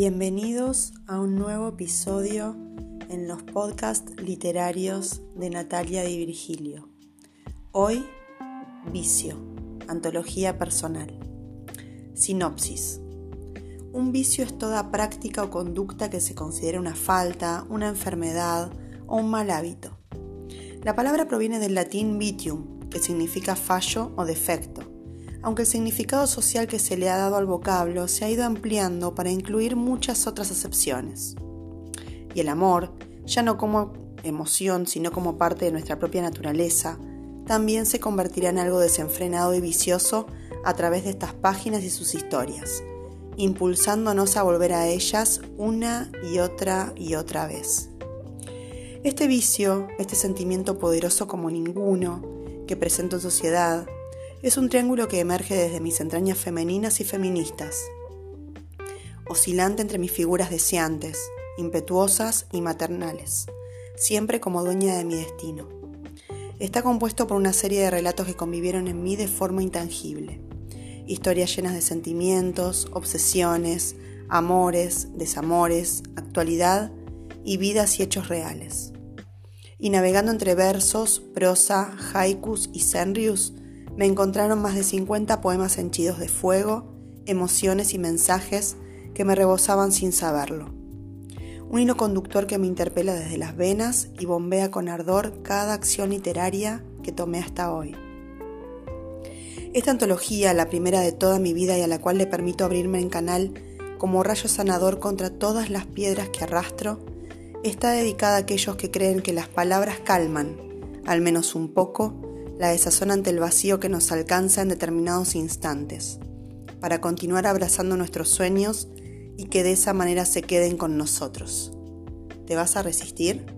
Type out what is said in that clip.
Bienvenidos a un nuevo episodio en los podcasts literarios de Natalia Di Virgilio. Hoy, Vicio, Antología Personal. Sinopsis. Un vicio es toda práctica o conducta que se considera una falta, una enfermedad o un mal hábito. La palabra proviene del latín vitium, que significa fallo o defecto aunque el significado social que se le ha dado al vocablo se ha ido ampliando para incluir muchas otras acepciones. Y el amor, ya no como emoción, sino como parte de nuestra propia naturaleza, también se convertirá en algo desenfrenado y vicioso a través de estas páginas y sus historias, impulsándonos a volver a ellas una y otra y otra vez. Este vicio, este sentimiento poderoso como ninguno que presento en sociedad, es un triángulo que emerge desde mis entrañas femeninas y feministas, oscilante entre mis figuras deseantes, impetuosas y maternales, siempre como dueña de mi destino. Está compuesto por una serie de relatos que convivieron en mí de forma intangible, historias llenas de sentimientos, obsesiones, amores, desamores, actualidad y vidas y hechos reales. Y navegando entre versos, prosa, haikus y senrius, me encontraron más de 50 poemas henchidos de fuego, emociones y mensajes que me rebosaban sin saberlo. Un hilo conductor que me interpela desde las venas y bombea con ardor cada acción literaria que tomé hasta hoy. Esta antología, la primera de toda mi vida y a la cual le permito abrirme en canal como rayo sanador contra todas las piedras que arrastro, está dedicada a aquellos que creen que las palabras calman, al menos un poco, la desazón ante el vacío que nos alcanza en determinados instantes, para continuar abrazando nuestros sueños y que de esa manera se queden con nosotros. ¿Te vas a resistir?